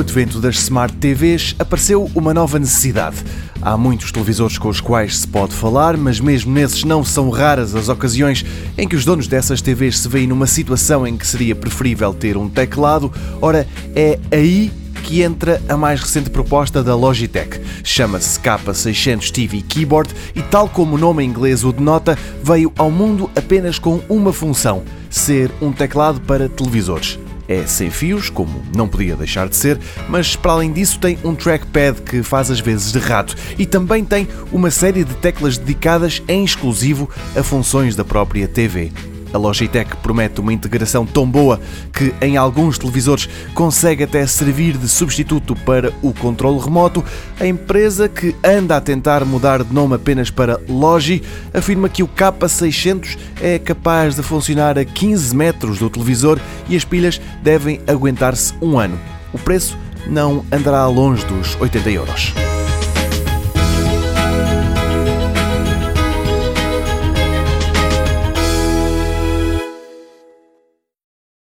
advento das Smart TVs, apareceu uma nova necessidade. Há muitos televisores com os quais se pode falar, mas mesmo nesses não são raras as ocasiões em que os donos dessas TVs se veem numa situação em que seria preferível ter um teclado. Ora, é aí que entra a mais recente proposta da Logitech. Chama-se K600 TV Keyboard e, tal como o nome em inglês o denota, veio ao mundo apenas com uma função: ser um teclado para televisores. É sem fios, como não podia deixar de ser, mas para além disso tem um trackpad que faz as vezes de rato e também tem uma série de teclas dedicadas em exclusivo a funções da própria TV. A Logitech promete uma integração tão boa que em alguns televisores consegue até servir de substituto para o controle remoto. A empresa que anda a tentar mudar de nome apenas para Logi afirma que o K600 é capaz de funcionar a 15 metros do televisor e as pilhas devem aguentar-se um ano. O preço não andará longe dos 80 euros.